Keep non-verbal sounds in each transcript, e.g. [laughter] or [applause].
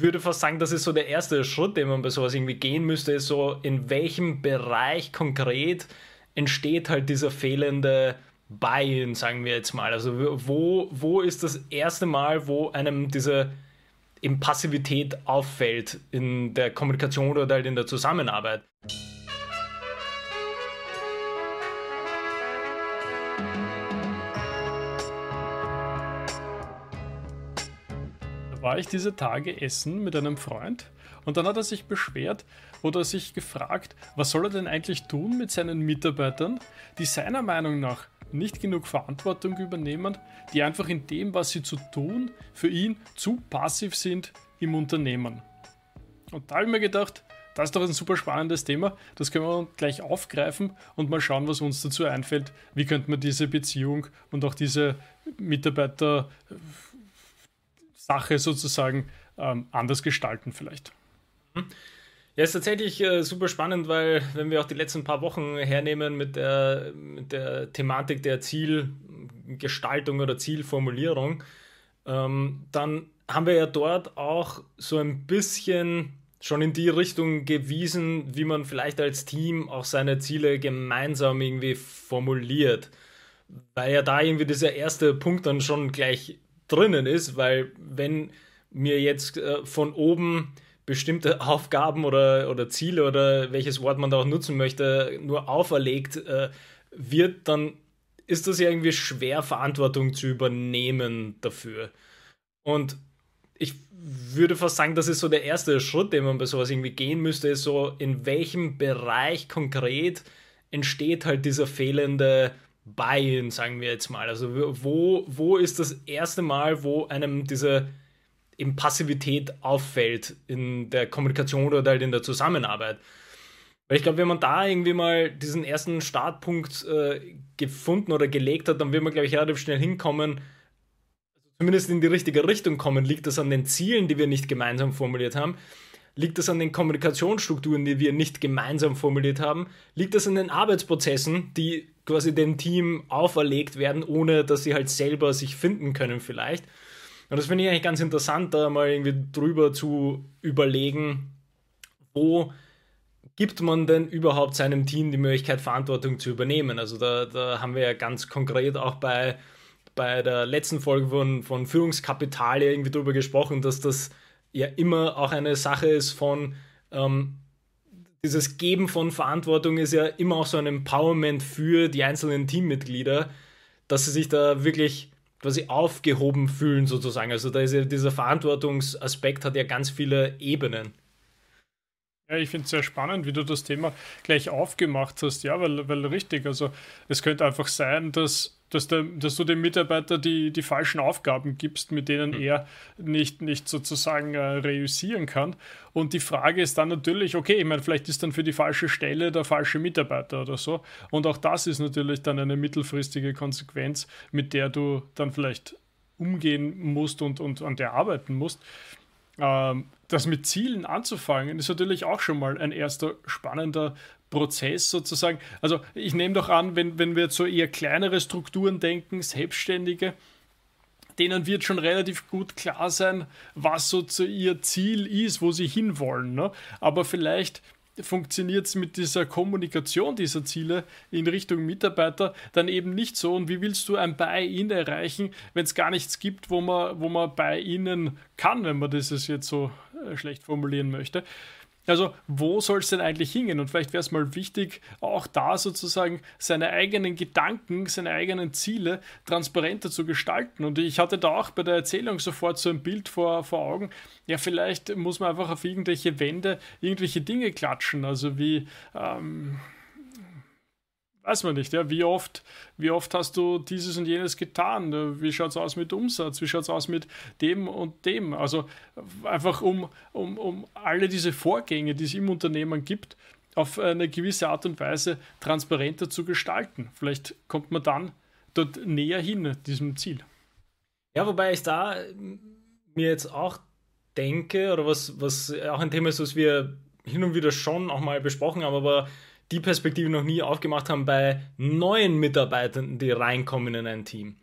würde fast sagen, das ist so der erste Schritt, den man bei sowas irgendwie gehen müsste, ist so, in welchem Bereich konkret entsteht halt dieser fehlende Buy-in, sagen wir jetzt mal. Also wo, wo ist das erste Mal, wo einem diese Passivität auffällt in der Kommunikation oder halt in der Zusammenarbeit? War ich diese Tage essen mit einem Freund und dann hat er sich beschwert oder sich gefragt, was soll er denn eigentlich tun mit seinen Mitarbeitern, die seiner Meinung nach nicht genug Verantwortung übernehmen, die einfach in dem, was sie zu tun, für ihn zu passiv sind im Unternehmen. Und da habe ich mir gedacht, das ist doch ein super spannendes Thema. Das können wir gleich aufgreifen und mal schauen, was uns dazu einfällt. Wie könnte man diese Beziehung und auch diese Mitarbeiter Sache sozusagen ähm, anders gestalten vielleicht. Ja, ist tatsächlich äh, super spannend, weil wenn wir auch die letzten paar Wochen hernehmen mit der, mit der Thematik der Zielgestaltung oder Zielformulierung, ähm, dann haben wir ja dort auch so ein bisschen schon in die Richtung gewiesen, wie man vielleicht als Team auch seine Ziele gemeinsam irgendwie formuliert. Weil ja da irgendwie dieser erste Punkt dann schon gleich drinnen ist, weil wenn mir jetzt äh, von oben bestimmte [laughs] Aufgaben oder, oder Ziele oder welches Wort man da auch nutzen möchte, nur auferlegt äh, wird, dann ist das ja irgendwie schwer, Verantwortung zu übernehmen dafür. Und ich würde fast sagen, das ist so der erste Schritt, den man bei sowas irgendwie gehen müsste, ist so, in welchem Bereich konkret entsteht halt dieser fehlende Buy-in, sagen wir jetzt mal. Also wo, wo ist das erste Mal, wo einem diese eben Passivität auffällt in der Kommunikation oder halt in der Zusammenarbeit? Weil ich glaube, wenn man da irgendwie mal diesen ersten Startpunkt äh, gefunden oder gelegt hat, dann wird man, glaube ich, relativ schnell hinkommen, also zumindest in die richtige Richtung kommen. Liegt das an den Zielen, die wir nicht gemeinsam formuliert haben? Liegt das an den Kommunikationsstrukturen, die wir nicht gemeinsam formuliert haben? Liegt das an den Arbeitsprozessen, die quasi dem Team auferlegt werden, ohne dass sie halt selber sich finden können vielleicht? Und das finde ich eigentlich ganz interessant, da mal irgendwie drüber zu überlegen, wo gibt man denn überhaupt seinem Team die Möglichkeit, Verantwortung zu übernehmen? Also da, da haben wir ja ganz konkret auch bei, bei der letzten Folge von, von Führungskapital irgendwie drüber gesprochen, dass das ja immer auch eine Sache ist von, ähm, dieses Geben von Verantwortung ist ja immer auch so ein Empowerment für die einzelnen Teammitglieder, dass sie sich da wirklich quasi aufgehoben fühlen sozusagen. Also da ist ja dieser Verantwortungsaspekt hat ja ganz viele Ebenen. Ja, ich finde es sehr spannend, wie du das Thema gleich aufgemacht hast. Ja, weil, weil richtig, also es könnte einfach sein, dass, dass, der, dass du dem Mitarbeiter die, die falschen Aufgaben gibst, mit denen mhm. er nicht, nicht sozusagen äh, reüssieren kann. Und die Frage ist dann natürlich, okay, ich meine, vielleicht ist dann für die falsche Stelle der falsche Mitarbeiter oder so. Und auch das ist natürlich dann eine mittelfristige Konsequenz, mit der du dann vielleicht umgehen musst und, und an der arbeiten musst. Ähm, das mit Zielen anzufangen, ist natürlich auch schon mal ein erster spannender Prozess sozusagen. Also ich nehme doch an, wenn, wenn wir jetzt so eher kleinere Strukturen denken, Selbstständige, denen wird schon relativ gut klar sein, was so zu ihr Ziel ist, wo sie hinwollen. Ne? Aber vielleicht funktioniert es mit dieser Kommunikation dieser Ziele in Richtung Mitarbeiter dann eben nicht so. Und wie willst du ein Buy-in erreichen, wenn es gar nichts gibt, wo man, wo man bei ihnen kann, wenn man das jetzt so äh, schlecht formulieren möchte? Also, wo soll es denn eigentlich hingehen? Und vielleicht wäre es mal wichtig, auch da sozusagen seine eigenen Gedanken, seine eigenen Ziele transparenter zu gestalten. Und ich hatte da auch bei der Erzählung sofort so ein Bild vor, vor Augen. Ja, vielleicht muss man einfach auf irgendwelche Wände irgendwelche Dinge klatschen. Also wie. Ähm, weiß man nicht, ja, wie oft, wie oft hast du dieses und jenes getan? Wie schaut es aus mit Umsatz? Wie schaut es aus mit dem und dem? Also einfach um, um, um alle diese Vorgänge, die es im Unternehmen gibt, auf eine gewisse Art und Weise transparenter zu gestalten. Vielleicht kommt man dann dort näher hin, diesem Ziel. Ja, wobei ich da mir jetzt auch denke, oder was, was auch ein Thema ist, was wir hin und wieder schon auch mal besprochen haben, aber die Perspektive noch nie aufgemacht haben bei neuen Mitarbeitern, die reinkommen in ein Team.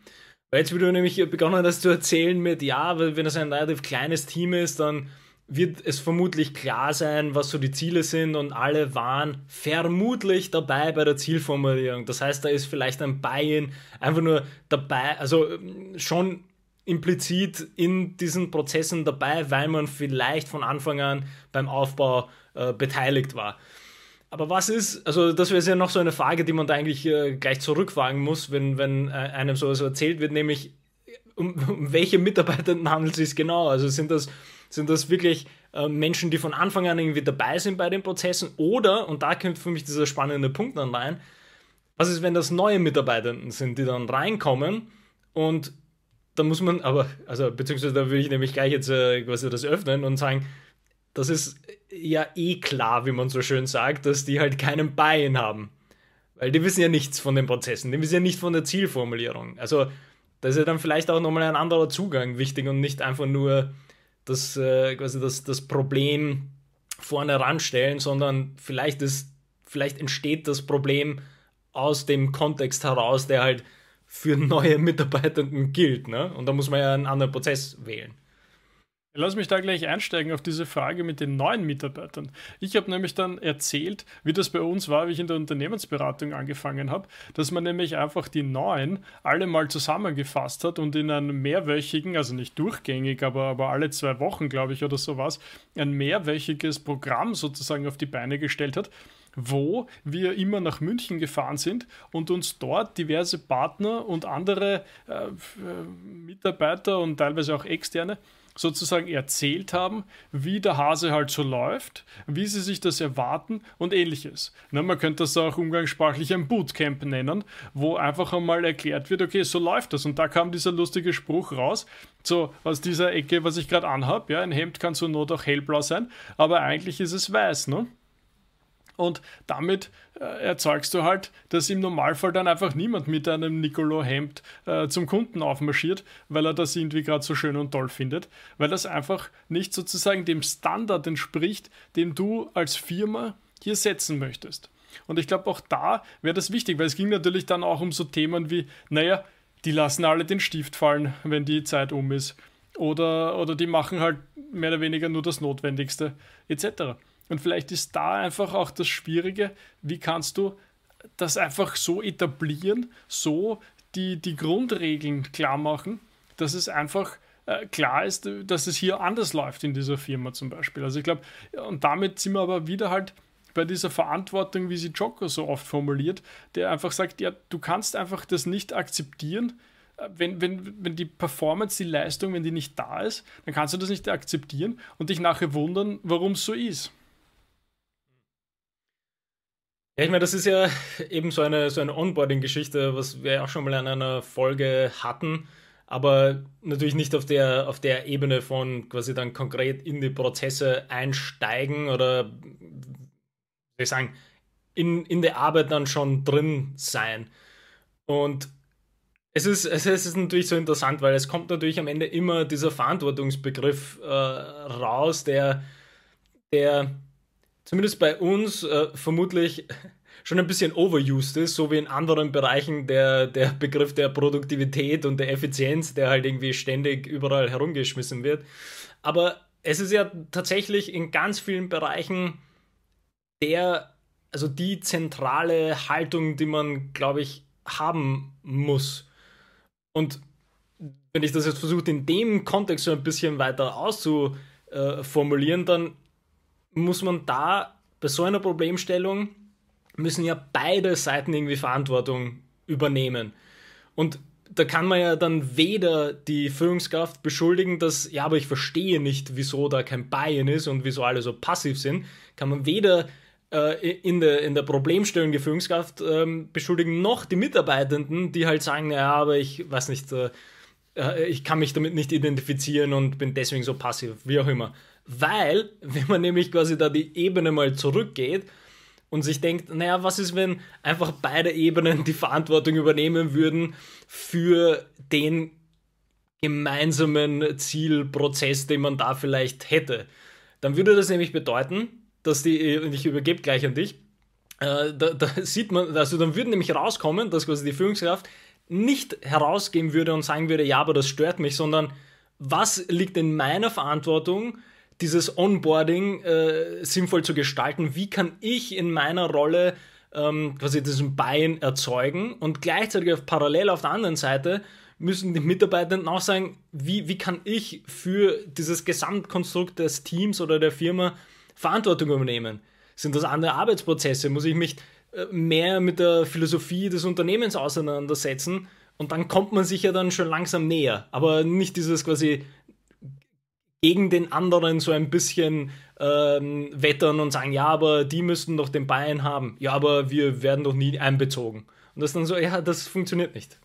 Weil jetzt, wie du nämlich begonnen hast zu erzählen mit, ja, wenn das ein relativ kleines Team ist, dann wird es vermutlich klar sein, was so die Ziele sind und alle waren vermutlich dabei bei der Zielformulierung. Das heißt, da ist vielleicht ein Buy-in einfach nur dabei, also ähm, schon implizit in diesen Prozessen dabei, weil man vielleicht von Anfang an beim Aufbau äh, beteiligt war. Aber was ist, also das wäre ja noch so eine Frage, die man da eigentlich äh, gleich zurückfragen muss, wenn, wenn äh, einem sowas erzählt wird, nämlich um, um welche Mitarbeitenden handelt es sich genau? Also sind das, sind das wirklich äh, Menschen, die von Anfang an irgendwie dabei sind bei den Prozessen oder, und da kommt für mich dieser spannende Punkt dann rein, was ist, wenn das neue Mitarbeitenden sind, die dann reinkommen und da muss man aber, also beziehungsweise da würde ich nämlich gleich jetzt äh, quasi das öffnen und sagen, das ist ja eh klar, wie man so schön sagt, dass die halt keinen Buy-in haben. Weil die wissen ja nichts von den Prozessen, die wissen ja nicht von der Zielformulierung. Also da ist ja dann vielleicht auch nochmal ein anderer Zugang wichtig und nicht einfach nur das, äh, quasi das, das Problem vorne ranstellen, sondern vielleicht, ist, vielleicht entsteht das Problem aus dem Kontext heraus, der halt für neue Mitarbeitenden gilt. Ne? Und da muss man ja einen anderen Prozess wählen. Lass mich da gleich einsteigen auf diese Frage mit den neuen Mitarbeitern. Ich habe nämlich dann erzählt, wie das bei uns war, wie ich in der Unternehmensberatung angefangen habe, dass man nämlich einfach die neuen alle mal zusammengefasst hat und in einem mehrwöchigen, also nicht durchgängig, aber, aber alle zwei Wochen, glaube ich, oder sowas, ein mehrwöchiges Programm sozusagen auf die Beine gestellt hat, wo wir immer nach München gefahren sind und uns dort diverse Partner und andere äh, Mitarbeiter und teilweise auch externe sozusagen erzählt haben, wie der Hase halt so läuft, wie sie sich das erwarten und ähnliches. Na, man könnte das auch umgangssprachlich ein Bootcamp nennen, wo einfach einmal erklärt wird, okay, so läuft das. Und da kam dieser lustige Spruch raus, so aus dieser Ecke, was ich gerade anhabe. Ja, ein Hemd kann zur Not auch hellblau sein, aber eigentlich ist es weiß, ne? Und damit äh, erzeugst du halt, dass im Normalfall dann einfach niemand mit einem Nicolo-Hemd äh, zum Kunden aufmarschiert, weil er das irgendwie gerade so schön und toll findet, weil das einfach nicht sozusagen dem Standard entspricht, den du als Firma hier setzen möchtest. Und ich glaube, auch da wäre das wichtig, weil es ging natürlich dann auch um so Themen wie, naja, die lassen alle den Stift fallen, wenn die Zeit um ist. Oder, oder die machen halt mehr oder weniger nur das Notwendigste, etc. Und vielleicht ist da einfach auch das Schwierige, wie kannst du das einfach so etablieren, so die, die Grundregeln klar machen, dass es einfach äh, klar ist, dass es hier anders läuft in dieser Firma zum Beispiel. Also ich glaube, und damit sind wir aber wieder halt bei dieser Verantwortung, wie sie Joko so oft formuliert, der einfach sagt, ja, du kannst einfach das nicht akzeptieren, äh, wenn, wenn, wenn die Performance, die Leistung, wenn die nicht da ist, dann kannst du das nicht akzeptieren und dich nachher wundern, warum es so ist. Ja, ich meine, das ist ja eben so eine, so eine Onboarding-Geschichte, was wir auch schon mal in einer Folge hatten, aber natürlich nicht auf der, auf der Ebene von quasi dann konkret in die Prozesse einsteigen oder, wie soll ich sagen, in, in der Arbeit dann schon drin sein. Und es ist, es ist natürlich so interessant, weil es kommt natürlich am Ende immer dieser Verantwortungsbegriff äh, raus, der, der zumindest bei uns äh, vermutlich schon ein bisschen overused ist, so wie in anderen Bereichen der, der Begriff der Produktivität und der Effizienz, der halt irgendwie ständig überall herumgeschmissen wird. Aber es ist ja tatsächlich in ganz vielen Bereichen der, also die zentrale Haltung, die man, glaube ich, haben muss. Und wenn ich das jetzt versuche, in dem Kontext so ein bisschen weiter auszuformulieren, dann muss man da bei so einer Problemstellung müssen ja beide Seiten irgendwie Verantwortung übernehmen. Und da kann man ja dann weder die Führungskraft beschuldigen, dass, ja, aber ich verstehe nicht, wieso da kein Buy-in ist und wieso alle so passiv sind, kann man weder äh, in, der, in der Problemstellung die Führungskraft ähm, beschuldigen, noch die Mitarbeitenden, die halt sagen, ja, aber ich weiß nicht, äh, äh ich kann mich damit nicht identifizieren und bin deswegen so passiv, wie auch immer. Weil, wenn man nämlich quasi da die Ebene mal zurückgeht und sich denkt, naja, was ist, wenn einfach beide Ebenen die Verantwortung übernehmen würden für den gemeinsamen Zielprozess, den man da vielleicht hätte. Dann würde das nämlich bedeuten, dass die, und ich übergebe gleich an dich, äh, da, da, sieht man, also dann würde nämlich rauskommen, dass quasi die Führungskraft nicht herausgehen würde und sagen würde, ja, aber das stört mich, sondern was liegt in meiner Verantwortung, dieses Onboarding äh, sinnvoll zu gestalten? Wie kann ich in meiner Rolle ähm, quasi diesen Buy-in erzeugen und gleichzeitig auf parallel auf der anderen Seite müssen die Mitarbeitenden auch sagen, wie, wie kann ich für dieses Gesamtkonstrukt des Teams oder der Firma Verantwortung übernehmen? Sind das andere Arbeitsprozesse? Muss ich mich äh, mehr mit der Philosophie des Unternehmens auseinandersetzen? Und dann kommt man sich ja dann schon langsam näher. Aber nicht dieses quasi gegen den anderen so ein bisschen ähm, wettern und sagen, ja, aber die müssten doch den Bayern haben. Ja, aber wir werden doch nie einbezogen. Und das dann so, ja, das funktioniert nicht.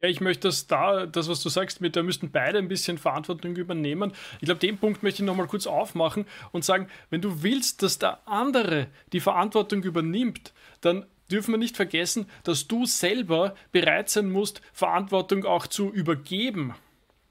Ja, ich möchte das da, das, was du sagst, mit da müssten beide ein bisschen Verantwortung übernehmen. Ich glaube, den Punkt möchte ich nochmal kurz aufmachen und sagen, wenn du willst, dass der andere die Verantwortung übernimmt, dann dürfen wir nicht vergessen, dass du selber bereit sein musst, Verantwortung auch zu übergeben.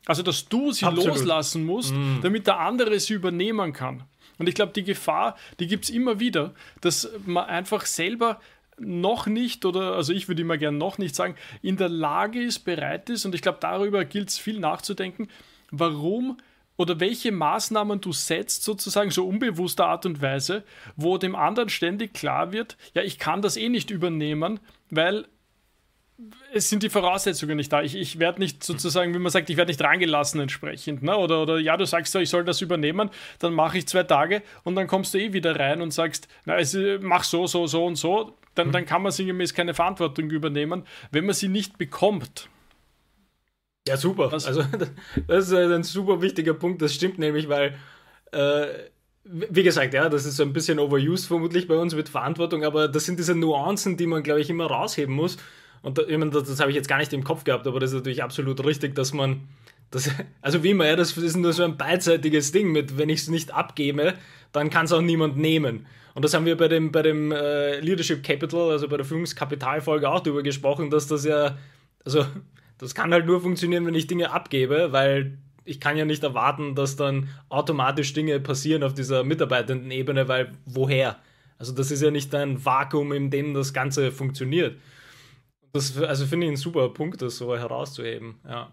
Also, dass du sie Absolut. loslassen musst, mm. damit der andere sie übernehmen kann. Und ich glaube, die Gefahr, die gibt es immer wieder, dass man einfach selber noch nicht, oder also ich würde immer gerne noch nicht sagen, in der Lage ist, bereit ist, und ich glaube, darüber gilt es viel nachzudenken, warum oder welche Maßnahmen du setzt, sozusagen so unbewusster Art und Weise, wo dem anderen ständig klar wird, ja, ich kann das eh nicht übernehmen, weil es sind die Voraussetzungen nicht da. Ich, ich werde nicht sozusagen, wie man sagt, ich werde nicht rangelassen entsprechend. Ne? Oder, oder ja, du sagst ja, ich soll das übernehmen, dann mache ich zwei Tage und dann kommst du eh wieder rein und sagst, na, also, mach so, so, so und so. Dann, mhm. dann kann man sinngemäß keine Verantwortung übernehmen, wenn man sie nicht bekommt. Ja, super. Das, also, [laughs] das ist ein super wichtiger Punkt. Das stimmt nämlich, weil, äh, wie gesagt, ja, das ist so ein bisschen overused vermutlich bei uns mit Verantwortung, aber das sind diese Nuancen, die man, glaube ich, immer rausheben muss. Und da, meine, das, das habe ich jetzt gar nicht im Kopf gehabt, aber das ist natürlich absolut richtig, dass man, das, [laughs] also wie immer, ja, das ist nur so ein beidseitiges Ding mit, wenn ich es nicht abgebe, dann kann es auch niemand nehmen. Und das haben wir bei dem, bei dem äh, Leadership Capital, also bei der Führungskapitalfolge auch darüber gesprochen, dass das ja, also das kann halt nur funktionieren, wenn ich Dinge abgebe, weil ich kann ja nicht erwarten, dass dann automatisch Dinge passieren auf dieser Mitarbeitendenebene, weil woher? Also das ist ja nicht ein Vakuum, in dem das Ganze funktioniert. Das also finde ich einen super Punkt, das so herauszuheben. Ja.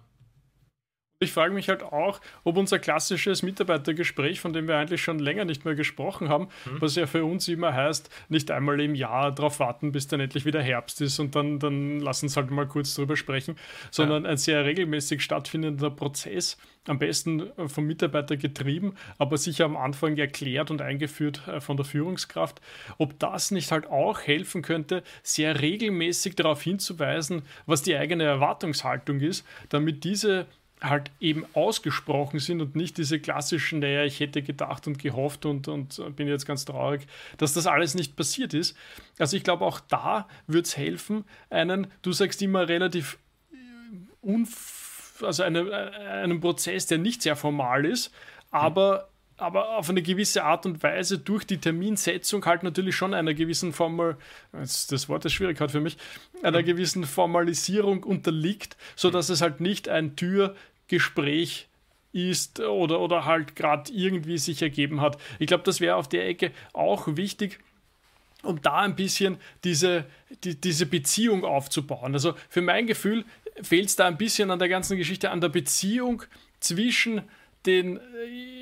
Ich frage mich halt auch, ob unser klassisches Mitarbeitergespräch, von dem wir eigentlich schon länger nicht mehr gesprochen haben, mhm. was ja für uns immer heißt, nicht einmal im Jahr darauf warten, bis dann endlich wieder Herbst ist und dann, dann lass uns halt mal kurz drüber sprechen, sondern ja. ein sehr regelmäßig stattfindender Prozess, am besten vom Mitarbeiter getrieben, aber sicher am Anfang erklärt und eingeführt äh, von der Führungskraft, ob das nicht halt auch helfen könnte, sehr regelmäßig darauf hinzuweisen, was die eigene Erwartungshaltung ist, damit diese halt eben ausgesprochen sind und nicht diese klassischen, naja, ich hätte gedacht und gehofft und, und bin jetzt ganz traurig, dass das alles nicht passiert ist. Also ich glaube, auch da wird es helfen, einen, du sagst immer relativ unf also eine, einen Prozess, der nicht sehr formal ist, aber aber auf eine gewisse Art und Weise durch die Terminsetzung halt natürlich schon einer gewissen Formal, das Wort ist schwierig für mich, einer gewissen Formalisierung unterliegt, sodass es halt nicht ein Türgespräch ist oder, oder halt gerade irgendwie sich ergeben hat. Ich glaube, das wäre auf der Ecke auch wichtig, um da ein bisschen diese, die, diese Beziehung aufzubauen. Also für mein Gefühl fehlt es da ein bisschen an der ganzen Geschichte, an der Beziehung zwischen den,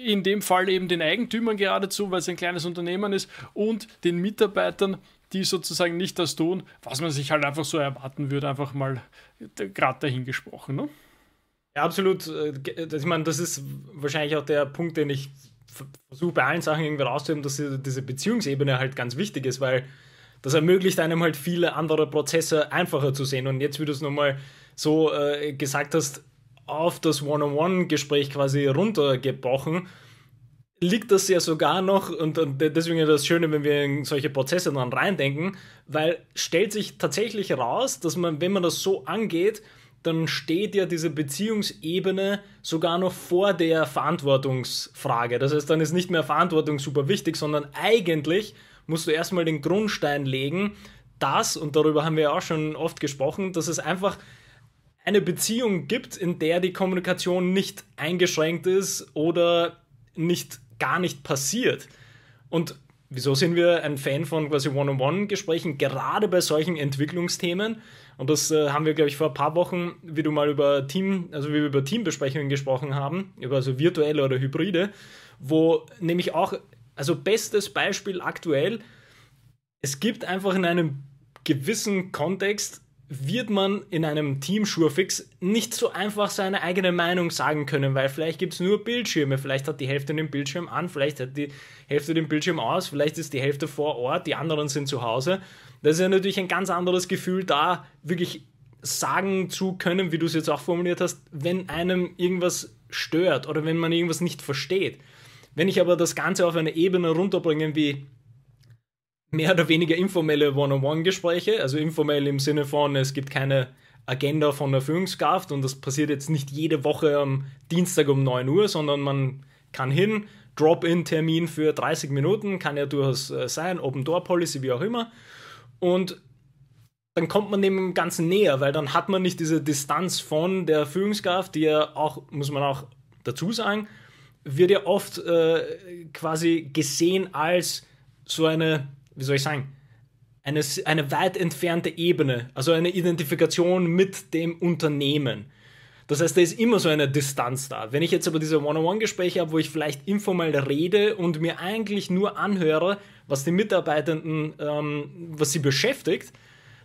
in dem Fall eben den Eigentümern geradezu, weil es ein kleines Unternehmen ist, und den Mitarbeitern, die sozusagen nicht das tun, was man sich halt einfach so erwarten würde, einfach mal gerade dahingesprochen. Ne? Ja, absolut. Äh, ich meine, das ist wahrscheinlich auch der Punkt, den ich versuche bei allen Sachen irgendwie rauszuheben, dass diese Beziehungsebene halt ganz wichtig ist, weil das ermöglicht einem halt viele andere Prozesse einfacher zu sehen. Und jetzt, wie du es nochmal so äh, gesagt hast, auf das One-on-One-Gespräch quasi runtergebrochen, liegt das ja sogar noch, und, deswegen ist das Schöne, wenn wir in solche Prozesse dann reindenken, weil stellt sich tatsächlich raus, dass man, wenn man das so angeht, dann steht ja diese Beziehungsebene sogar noch vor der Verantwortungsfrage. Das heißt, dann ist nicht mehr Verantwortung super wichtig, sondern eigentlich musst du erstmal den Grundstein legen, dass, und darüber haben wir ja auch schon oft gesprochen, dass es einfach eine Beziehung gibt, in der die Kommunikation nicht eingeschränkt ist oder nicht gar nicht passiert. Und wieso sind wir ein Fan von quasi One-on-One-Gesprächen, gerade bei solchen Entwicklungsthemen? Und das äh, haben wir, glaube ich, vor ein paar Wochen, wie du mal über Team, also wie wir über Teambesprechungen gesprochen haben, über so virtuelle oder hybride. wo nämlich auch, also bestes Beispiel aktuell, es gibt einfach in einem gewissen Kontext wird man in einem Team Surefix nicht so einfach seine eigene Meinung sagen können, weil vielleicht gibt es nur Bildschirme, vielleicht hat die Hälfte den Bildschirm an, vielleicht hat die Hälfte den Bildschirm aus, vielleicht ist die Hälfte vor Ort, die anderen sind zu Hause. Das ist ja natürlich ein ganz anderes Gefühl, da wirklich sagen zu können, wie du es jetzt auch formuliert hast, wenn einem irgendwas stört oder wenn man irgendwas nicht versteht. Wenn ich aber das Ganze auf eine Ebene runterbringe wie mehr oder weniger informelle One-on-One-Gespräche, also informell im Sinne von, es gibt keine Agenda von der Führungskraft und das passiert jetzt nicht jede Woche am Dienstag um 9 Uhr, sondern man kann hin, Drop-in-Termin für 30 Minuten, kann ja durchaus äh, sein, Open-Door-Policy, wie auch immer. Und dann kommt man dem Ganzen näher, weil dann hat man nicht diese Distanz von der Führungskraft, die ja auch, muss man auch dazu sagen, wird ja oft äh, quasi gesehen als so eine wie soll ich sagen, eine, eine weit entfernte Ebene, also eine Identifikation mit dem Unternehmen. Das heißt, da ist immer so eine Distanz da. Wenn ich jetzt aber diese One-on-One-Gespräche habe, wo ich vielleicht informell rede und mir eigentlich nur anhöre, was die Mitarbeitenden, ähm, was sie beschäftigt,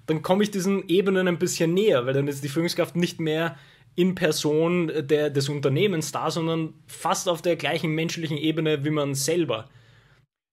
dann komme ich diesen Ebenen ein bisschen näher, weil dann ist die Führungskraft nicht mehr in Person der, des Unternehmens da, sondern fast auf der gleichen menschlichen Ebene wie man selber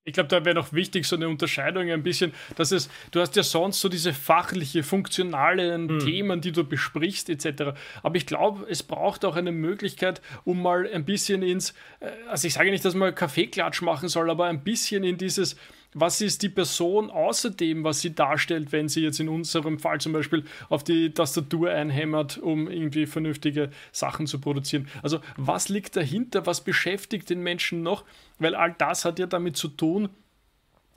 ich glaube, da wäre noch wichtig, so eine Unterscheidung ein bisschen, dass es, du hast ja sonst so diese fachliche, funktionalen mhm. Themen, die du besprichst, etc. Aber ich glaube, es braucht auch eine Möglichkeit, um mal ein bisschen ins, äh, also ich sage nicht, dass man Kaffeeklatsch machen soll, aber ein bisschen in dieses, was ist die Person außerdem, was sie darstellt, wenn sie jetzt in unserem Fall zum Beispiel auf die Tastatur einhämmert, um irgendwie vernünftige Sachen zu produzieren. Also was liegt dahinter, was beschäftigt den Menschen noch, weil all das hat ja damit zu tun,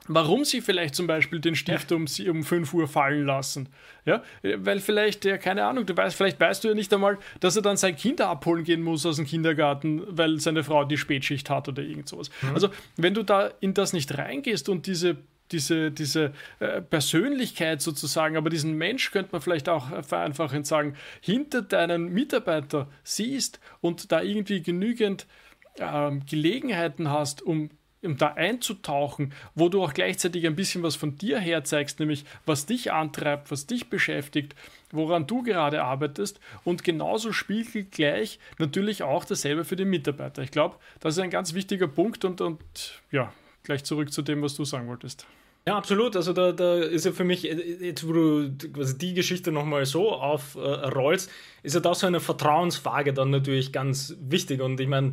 warum sie vielleicht zum Beispiel den Stift ja. um, um 5 Uhr fallen lassen. Ja, weil vielleicht, ja, keine Ahnung, du weißt, vielleicht weißt du ja nicht einmal, dass er dann sein Kinder abholen gehen muss aus dem Kindergarten, weil seine Frau die Spätschicht hat oder irgend sowas. Mhm. Also, wenn du da in das nicht reingehst und diese diese, diese äh, Persönlichkeit sozusagen, aber diesen Mensch könnte man vielleicht auch vereinfachend sagen, hinter deinen Mitarbeiter siehst und da irgendwie genügend ähm, Gelegenheiten hast, um um da einzutauchen, wo du auch gleichzeitig ein bisschen was von dir herzeigst, nämlich was dich antreibt, was dich beschäftigt, woran du gerade arbeitest und genauso spiegelt gleich natürlich auch dasselbe für den Mitarbeiter. Ich glaube, das ist ein ganz wichtiger Punkt und, und ja, gleich zurück zu dem, was du sagen wolltest. Ja, absolut. Also da, da ist ja für mich, jetzt wo du quasi die Geschichte nochmal so aufrollst, äh, ist ja da so eine Vertrauensfrage dann natürlich ganz wichtig. Und ich meine,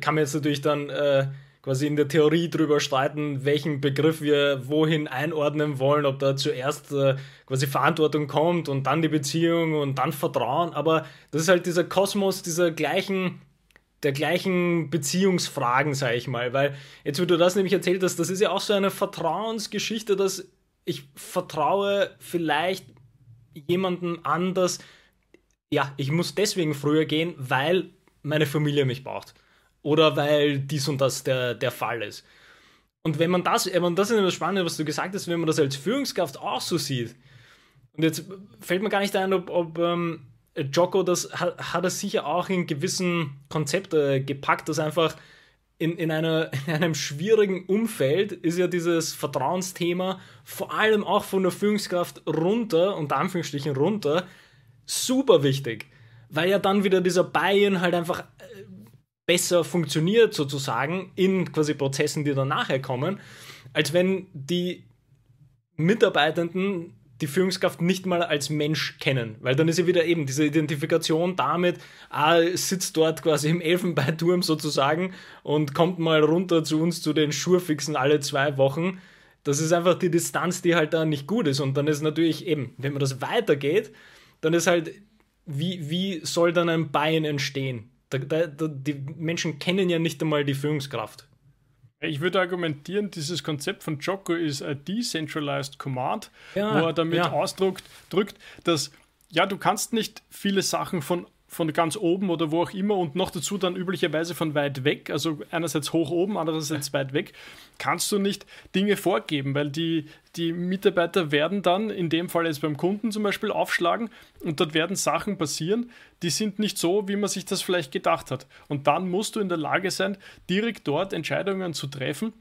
kann man jetzt natürlich dann äh, quasi in der Theorie drüber streiten, welchen Begriff wir wohin einordnen wollen, ob da zuerst äh, quasi Verantwortung kommt und dann die Beziehung und dann Vertrauen. Aber das ist halt dieser Kosmos dieser gleichen der gleichen Beziehungsfragen, sage ich mal. Weil jetzt, wo du das nämlich erzählt hast, das ist ja auch so eine Vertrauensgeschichte, dass ich vertraue vielleicht jemanden anders. Ja, ich muss deswegen früher gehen, weil meine Familie mich braucht oder weil dies und das der, der Fall ist. Und wenn man das, und das ist das Spannende, was du gesagt hast, wenn man das als Führungskraft auch so sieht, und jetzt fällt mir gar nicht ein, ob, ob ähm, Jocko das hat, hat er sicher auch in gewissen Konzepte gepackt, dass einfach in, in, einer, [laughs] in einem schwierigen Umfeld ist ja dieses Vertrauensthema vor allem auch von der Führungskraft runter, unter Anführungsstrichen runter, super wichtig. Weil ja dann wieder dieser Buy-in halt einfach besser funktioniert sozusagen in quasi Prozessen, die dann nachher kommen, als wenn die Mitarbeitenden die Führungskraft nicht mal als Mensch kennen, weil dann ist ja wieder eben diese Identifikation damit, ah, sitzt dort quasi im Elfenbeinturm sozusagen und kommt mal runter zu uns zu den Schurfixen alle zwei Wochen. Das ist einfach die Distanz, die halt da nicht gut ist. Und dann ist natürlich eben, wenn man das weitergeht, dann ist halt, wie, wie soll dann ein Bein entstehen? Da, da, da, die Menschen kennen ja nicht einmal die Führungskraft. Ich würde argumentieren, dieses Konzept von Jocko ist ein Decentralized Command, ja, wo er damit ja. ausdrückt, drückt, dass ja, du kannst nicht viele Sachen von von ganz oben oder wo auch immer und noch dazu dann üblicherweise von weit weg, also einerseits hoch oben, andererseits weit weg, kannst du nicht Dinge vorgeben, weil die, die Mitarbeiter werden dann, in dem Fall jetzt beim Kunden zum Beispiel, aufschlagen und dort werden Sachen passieren, die sind nicht so, wie man sich das vielleicht gedacht hat. Und dann musst du in der Lage sein, direkt dort Entscheidungen zu treffen,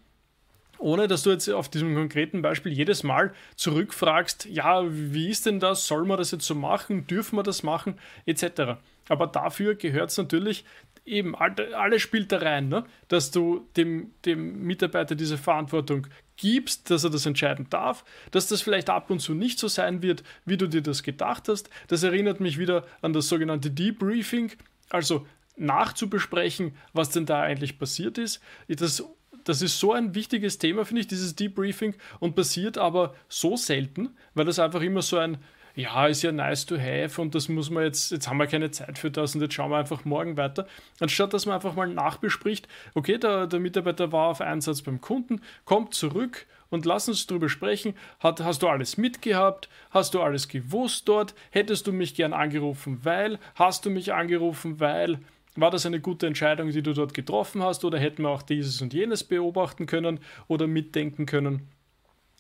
ohne dass du jetzt auf diesem konkreten Beispiel jedes Mal zurückfragst, ja, wie ist denn das, soll man das jetzt so machen, dürfen wir das machen, etc. Aber dafür gehört es natürlich eben, alles spielt da rein, ne? dass du dem, dem Mitarbeiter diese Verantwortung gibst, dass er das entscheiden darf, dass das vielleicht ab und zu nicht so sein wird, wie du dir das gedacht hast. Das erinnert mich wieder an das sogenannte Debriefing, also nachzubesprechen, was denn da eigentlich passiert ist. Das das ist so ein wichtiges Thema, finde ich, dieses Debriefing und passiert aber so selten, weil das einfach immer so ein, ja, ist ja nice to have und das muss man jetzt, jetzt haben wir keine Zeit für das und jetzt schauen wir einfach morgen weiter. Anstatt dass man einfach mal nachbespricht, okay, der, der Mitarbeiter war auf Einsatz beim Kunden, kommt zurück und lass uns darüber sprechen. Hat, hast du alles mitgehabt? Hast du alles gewusst dort? Hättest du mich gern angerufen, weil? Hast du mich angerufen, weil? War das eine gute Entscheidung, die du dort getroffen hast, oder hätten wir auch dieses und jenes beobachten können oder mitdenken können?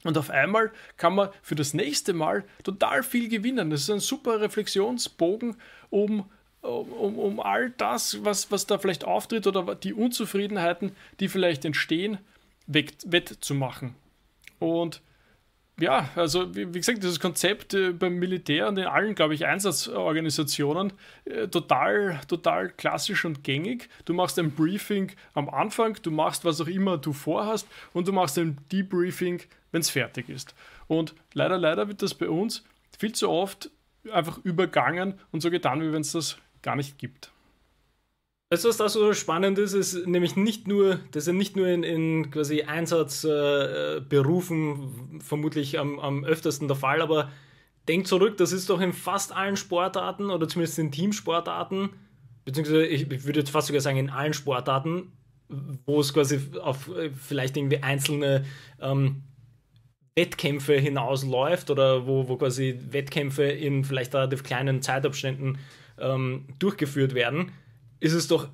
Und auf einmal kann man für das nächste Mal total viel gewinnen. Das ist ein super Reflexionsbogen, um, um, um all das, was, was da vielleicht auftritt oder die Unzufriedenheiten, die vielleicht entstehen, weg, wettzumachen. Und ja, also wie, wie, gesagt, dieses Konzept äh, beim Militär und in allen, glaube ich, Einsatzorganisationen äh, total, total klassisch und gängig. Du machst ein Briefing am Anfang, du machst was auch immer du vorhast und du machst ein Debriefing, wenn es fertig ist. Und leider, leider wird das bei uns viel zu oft einfach übergangen und so getan, wie wenn es das gar nicht gibt. Weißt was da so spannend ist, ist nämlich nicht nur, das ist nicht nur in, in quasi Einsatzberufen äh, vermutlich am, am öftersten der Fall, aber denk zurück, das ist doch in fast allen Sportarten oder zumindest in Teamsportarten, beziehungsweise ich, ich würde jetzt fast sogar sagen in allen Sportarten, wo es quasi auf äh, vielleicht irgendwie einzelne ähm, Wettkämpfe hinausläuft oder wo, wo quasi Wettkämpfe in vielleicht relativ kleinen Zeitabständen ähm, durchgeführt werden ist es doch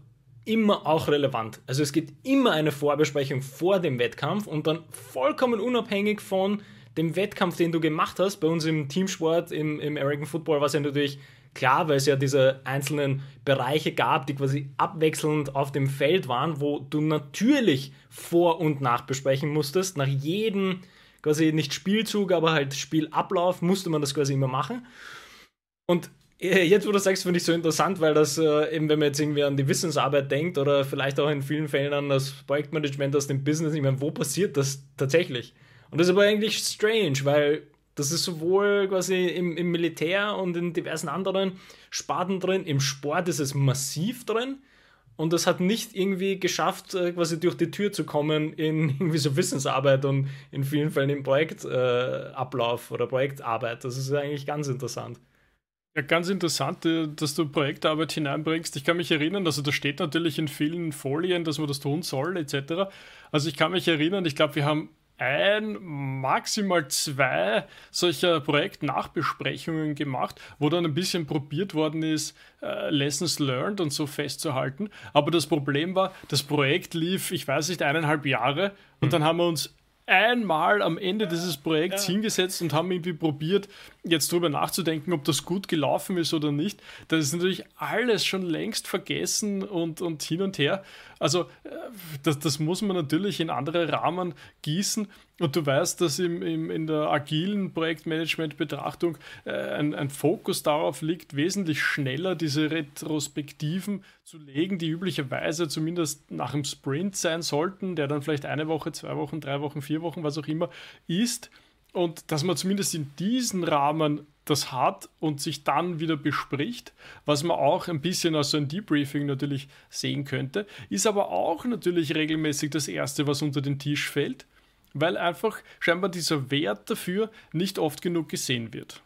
immer auch relevant. Also es gibt immer eine Vorbesprechung vor dem Wettkampf und dann vollkommen unabhängig von dem Wettkampf, den du gemacht hast. Bei uns im Teamsport, im, im American Football war es ja natürlich klar, weil es ja diese einzelnen Bereiche gab, die quasi abwechselnd auf dem Feld waren, wo du natürlich Vor- und Nachbesprechen musstest. Nach jedem quasi nicht Spielzug, aber halt Spielablauf musste man das quasi immer machen. Und jetzt, wo du sagst, finde ich so interessant, weil das äh, eben, wenn man jetzt irgendwie an die Wissensarbeit denkt oder vielleicht auch in vielen Fällen an das Projektmanagement aus dem Business, ich meine, wo passiert das tatsächlich? Und das ist aber eigentlich strange, weil das ist sowohl quasi im, im Militär und in diversen anderen Sparten drin, im Sport ist es massiv drin und das hat nicht irgendwie geschafft, äh, quasi durch die Tür zu kommen in [laughs] irgendwie so Wissensarbeit und in vielen Fällen im Projektablauf äh, oder Projektarbeit. Das ist eigentlich ganz interessant. Ja, ganz interessant, äh, dass du Projektarbeit hineinbringst. Ich kann mich erinnern, also da steht natürlich in vielen Folien, dass man das tun soll, etc. Also ich kann mich erinnern, ich glaube, wir haben ein, maximal zwei solcher Projektnachbesprechungen gemacht, wo dann ein bisschen probiert worden ist, äh, Lessons learned und so festzuhalten. Aber das Problem war, das Projekt lief, ich weiß nicht, eineinhalb Jahre und dann haben wir uns einmal am Ende dieses Projekts ja. hingesetzt und haben irgendwie probiert, jetzt drüber nachzudenken, ob das gut gelaufen ist oder nicht. Das ist natürlich alles schon längst vergessen und, und hin und her. Also äh, das, das muss man natürlich in andere Rahmen gießen. Und du weißt, dass im, im, in der agilen Projektmanagement-Betrachtung äh, ein, ein Fokus darauf liegt, wesentlich schneller diese Retrospektiven zu legen, die üblicherweise zumindest nach dem Sprint sein sollten, der dann vielleicht eine Woche, zwei Wochen, drei Wochen, vier Wochen, was auch immer ist. Und dass man zumindest in diesen Rahmen das hat und sich dann wieder bespricht, was man auch ein bisschen aus so einem Debriefing natürlich sehen könnte, ist aber auch natürlich regelmäßig das Erste, was unter den Tisch fällt, weil einfach scheinbar dieser Wert dafür nicht oft genug gesehen wird.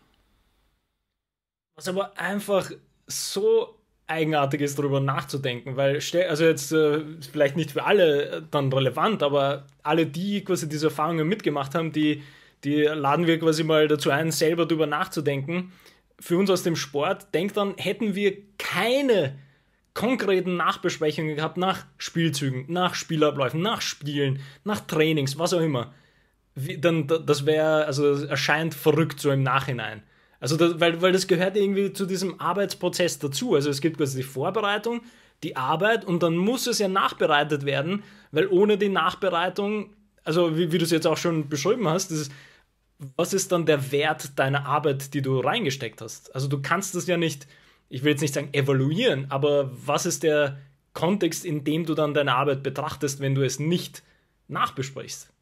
Was aber einfach so eigenartig ist, darüber nachzudenken, weil, also jetzt äh, vielleicht nicht für alle dann relevant, aber alle, die quasi diese Erfahrungen mitgemacht haben, die die laden wir quasi mal dazu ein, selber darüber nachzudenken, für uns aus dem Sport, denk dann, hätten wir keine konkreten Nachbesprechungen gehabt nach Spielzügen, nach Spielabläufen, nach Spielen, nach Trainings, was auch immer. Wie, dann, das wäre, also das erscheint verrückt so im Nachhinein. Also, das, weil, weil das gehört irgendwie zu diesem Arbeitsprozess dazu. Also, es gibt quasi die Vorbereitung, die Arbeit und dann muss es ja nachbereitet werden, weil ohne die Nachbereitung, also wie, wie du es jetzt auch schon beschrieben hast, ist, was ist dann der Wert deiner Arbeit, die du reingesteckt hast? Also, du kannst das ja nicht ich will jetzt nicht sagen evaluieren, aber was ist der Kontext, in dem du dann deine Arbeit betrachtest, wenn du es nicht nachbesprichst?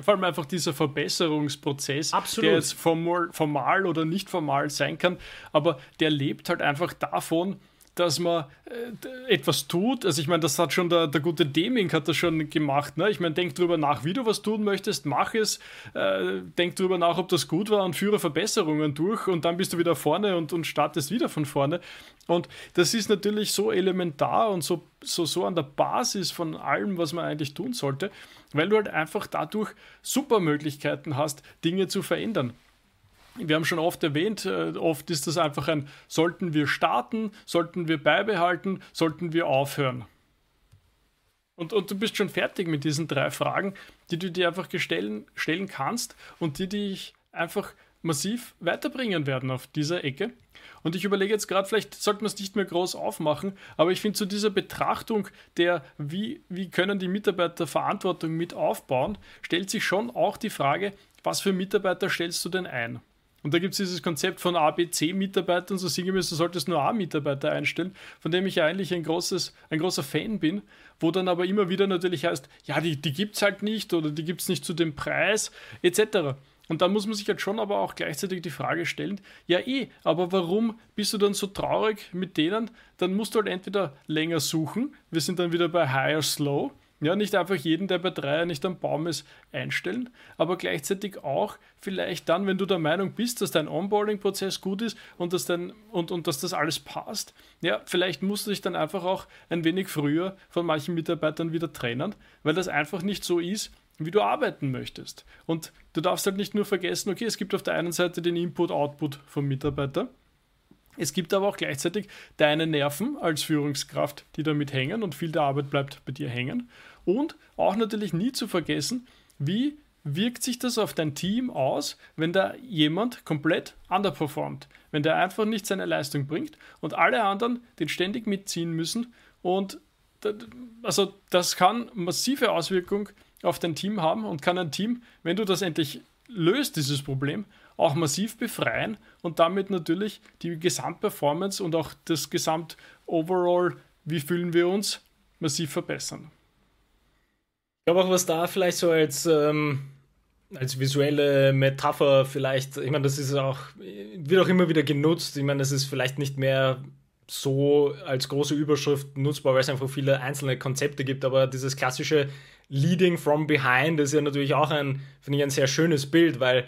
vor allem einfach dieser Verbesserungsprozess, Absolut. der jetzt formal, formal oder nicht formal sein kann, aber der lebt halt einfach davon, dass man äh, etwas tut. Also ich meine, das hat schon der, der gute Deming hat das schon gemacht. Ne? Ich meine, denk drüber nach, wie du was tun möchtest, mach es, äh, denk drüber nach, ob das gut war und führe Verbesserungen durch und dann bist du wieder vorne und, und startest wieder von vorne. Und das ist natürlich so elementar und so, so, so an der Basis von allem, was man eigentlich tun sollte, weil du halt einfach dadurch super Möglichkeiten hast, Dinge zu verändern wir haben schon oft erwähnt, äh, oft ist das einfach ein, sollten wir starten, sollten wir beibehalten, sollten wir aufhören. Und, und du bist schon fertig mit diesen drei Fragen, die du dir einfach stellen, stellen kannst und die dich einfach massiv weiterbringen werden auf dieser Ecke. Und ich überlege jetzt gerade, vielleicht sollten wir es nicht mehr groß aufmachen, aber ich finde zu dieser Betrachtung der, wie, wie können die Mitarbeiter Verantwortung mit aufbauen, stellt sich schon auch die Frage, was für Mitarbeiter stellst du denn ein? Und da gibt es dieses Konzept von A, B, C-Mitarbeitern, so sinngemäß, du solltest nur A-Mitarbeiter einstellen, von dem ich eigentlich ein, großes, ein großer Fan bin, wo dann aber immer wieder natürlich heißt, ja, die, die gibt es halt nicht oder die gibt es nicht zu dem Preis, etc. Und dann muss man sich halt schon aber auch gleichzeitig die Frage stellen, ja eh, aber warum bist du dann so traurig mit denen? Dann musst du halt entweder länger suchen, wir sind dann wieder bei Higher Slow, ja, nicht einfach jeden, der bei Dreier nicht am Baum ist, einstellen, aber gleichzeitig auch vielleicht dann, wenn du der Meinung bist, dass dein Onboarding-Prozess gut ist und dass, dein, und, und dass das alles passt, ja, vielleicht musst du dich dann einfach auch ein wenig früher von manchen Mitarbeitern wieder trennen, weil das einfach nicht so ist, wie du arbeiten möchtest. Und du darfst halt nicht nur vergessen, okay, es gibt auf der einen Seite den Input-Output vom Mitarbeiter, es gibt aber auch gleichzeitig deine Nerven als Führungskraft, die damit hängen und viel der Arbeit bleibt bei dir hängen. Und auch natürlich nie zu vergessen, wie wirkt sich das auf dein Team aus, wenn da jemand komplett underperformt, wenn der einfach nicht seine Leistung bringt und alle anderen den ständig mitziehen müssen und also das kann massive Auswirkungen auf dein Team haben und kann ein Team, wenn du das endlich löst, dieses Problem, auch massiv befreien und damit natürlich die Gesamtperformance und auch das Gesamt-Overall, wie fühlen wir uns, massiv verbessern. Ich glaube auch, was da vielleicht so als, ähm, als visuelle Metapher vielleicht, ich meine, das ist auch, wird auch immer wieder genutzt. Ich meine, das ist vielleicht nicht mehr so als große Überschrift nutzbar, weil es einfach viele einzelne Konzepte gibt, aber dieses klassische Leading from Behind ist ja natürlich auch ein, finde ich, ein sehr schönes Bild, weil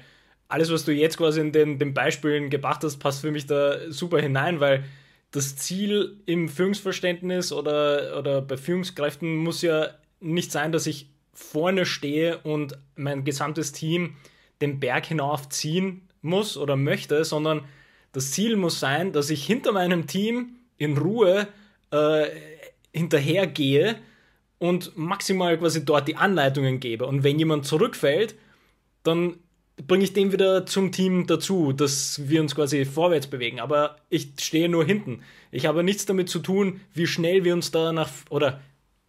alles, was du jetzt quasi in den, den Beispielen gebracht hast, passt für mich da super hinein, weil das Ziel im Führungsverständnis oder, oder bei Führungskräften muss ja nicht sein, dass ich vorne stehe und mein gesamtes Team den Berg hinaufziehen muss oder möchte, sondern das Ziel muss sein, dass ich hinter meinem Team in Ruhe äh, hinterhergehe und maximal quasi dort die Anleitungen gebe. Und wenn jemand zurückfällt, dann bringe ich den wieder zum Team dazu, dass wir uns quasi vorwärts bewegen. Aber ich stehe nur hinten. Ich habe nichts damit zu tun, wie schnell wir uns da nach, oder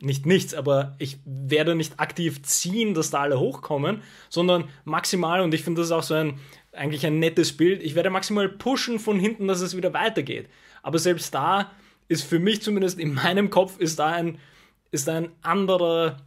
nicht nichts, aber ich werde nicht aktiv ziehen, dass da alle hochkommen, sondern maximal, und ich finde das auch so ein, eigentlich ein nettes Bild, ich werde maximal pushen von hinten, dass es wieder weitergeht. Aber selbst da ist für mich zumindest in meinem Kopf ist da ein, ist ein anderer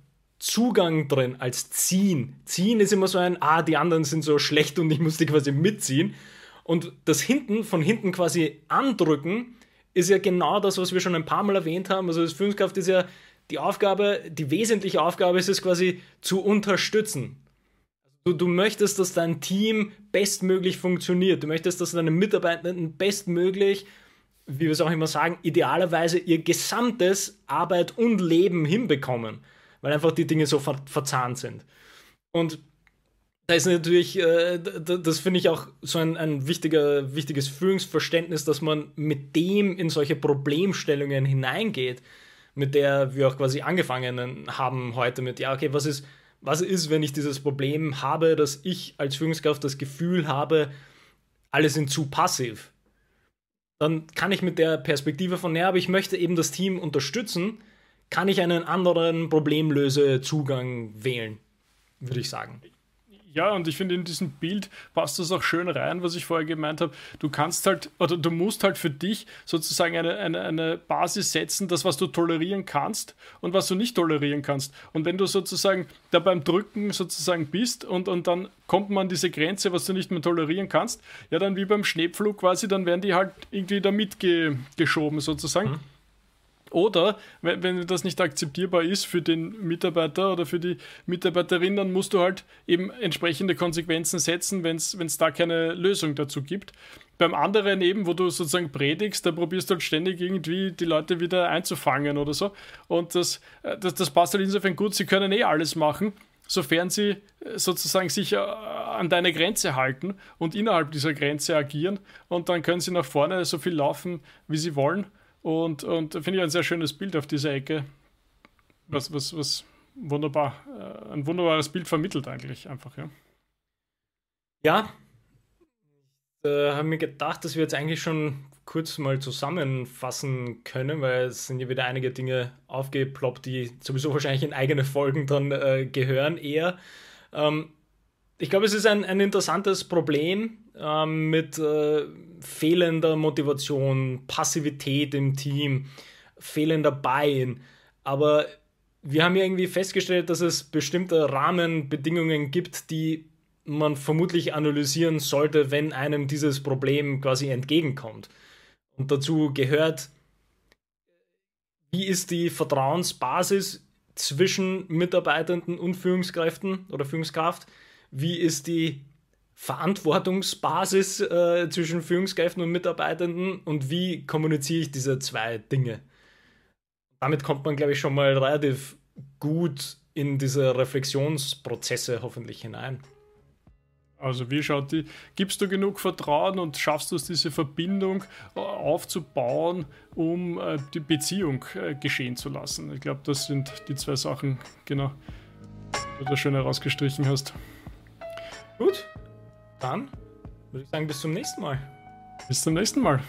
Zugang drin als ziehen. Ziehen ist immer so ein, ah, die anderen sind so schlecht und ich muss die quasi mitziehen. Und das hinten, von hinten quasi andrücken, ist ja genau das, was wir schon ein paar Mal erwähnt haben. Also das Führungskraft ist ja die Aufgabe, die wesentliche Aufgabe ist es quasi zu unterstützen. Du, du möchtest, dass dein Team bestmöglich funktioniert. Du möchtest, dass deine Mitarbeitenden bestmöglich, wie wir es auch immer sagen, idealerweise ihr gesamtes Arbeit und Leben hinbekommen weil einfach die Dinge so ver verzahnt sind. Und da ist natürlich, äh, das finde ich auch so ein, ein wichtiger, wichtiges Führungsverständnis, dass man mit dem in solche Problemstellungen hineingeht, mit der wir auch quasi angefangen haben heute mit, ja, okay, was ist, was ist, wenn ich dieses Problem habe, dass ich als Führungskraft das Gefühl habe, alle sind zu passiv. Dann kann ich mit der Perspektive von, ja, aber ich möchte eben das Team unterstützen, kann ich einen anderen Problemlösezugang wählen, würde ich sagen. Ja, und ich finde, in diesem Bild passt das auch schön rein, was ich vorher gemeint habe. Du kannst halt, oder du musst halt für dich sozusagen eine, eine, eine Basis setzen, das, was du tolerieren kannst und was du nicht tolerieren kannst. Und wenn du sozusagen da beim Drücken sozusagen bist und, und dann kommt man an diese Grenze, was du nicht mehr tolerieren kannst, ja, dann wie beim Schneepflug quasi, dann werden die halt irgendwie da mitgeschoben sozusagen. Mhm. Oder wenn, das nicht akzeptierbar ist für den Mitarbeiter oder für die Mitarbeiterin, dann musst du halt eben entsprechende Konsequenzen setzen, wenn es da keine Lösung dazu gibt. Beim anderen eben, wo du sozusagen predigst, da probierst du halt ständig irgendwie die Leute wieder einzufangen oder so. Und das, äh, das, das passt halt insofern gut, sie können eh alles machen, sofern sie äh, sozusagen sich äh, an deine Grenze halten und innerhalb dieser Grenze agieren. Und dann können sie nach vorne so viel laufen, wie sie wollen. Und, und finde ich ein sehr schönes Bild auf dieser Ecke. Was, was, was wunderbar, äh, ein wunderbares Bild vermittelt eigentlich einfach, ja. Ja, äh, habe mir gedacht, dass wir jetzt eigentlich schon kurz mal zusammenfassen können, weil es sind ja wieder einige Dinge aufgeploppt, die sowieso wahrscheinlich in eigene Folgen dann äh, gehören eher. Ähm, ich glaube, es ist ein, ein interessantes Problem ähm, mit äh, fehlender Motivation, Passivität im Team, fehlender Buy-in. Aber wir haben ja irgendwie festgestellt, dass es bestimmte Rahmenbedingungen gibt, die man vermutlich analysieren sollte, wenn einem dieses Problem quasi entgegenkommt. Und dazu gehört, wie ist die Vertrauensbasis zwischen Mitarbeitenden und Führungskräften oder Führungskraft? Wie ist die Verantwortungsbasis äh, zwischen Führungskräften und Mitarbeitenden und wie kommuniziere ich diese zwei Dinge? Damit kommt man, glaube ich, schon mal relativ gut in diese Reflexionsprozesse hoffentlich hinein. Also wie schaut die, gibst du genug Vertrauen und schaffst du es, diese Verbindung äh, aufzubauen, um äh, die Beziehung äh, geschehen zu lassen? Ich glaube, das sind die zwei Sachen, genau, die du da schön herausgestrichen hast. Gut, dann würde ich sagen, bis zum nächsten Mal. Bis zum nächsten Mal.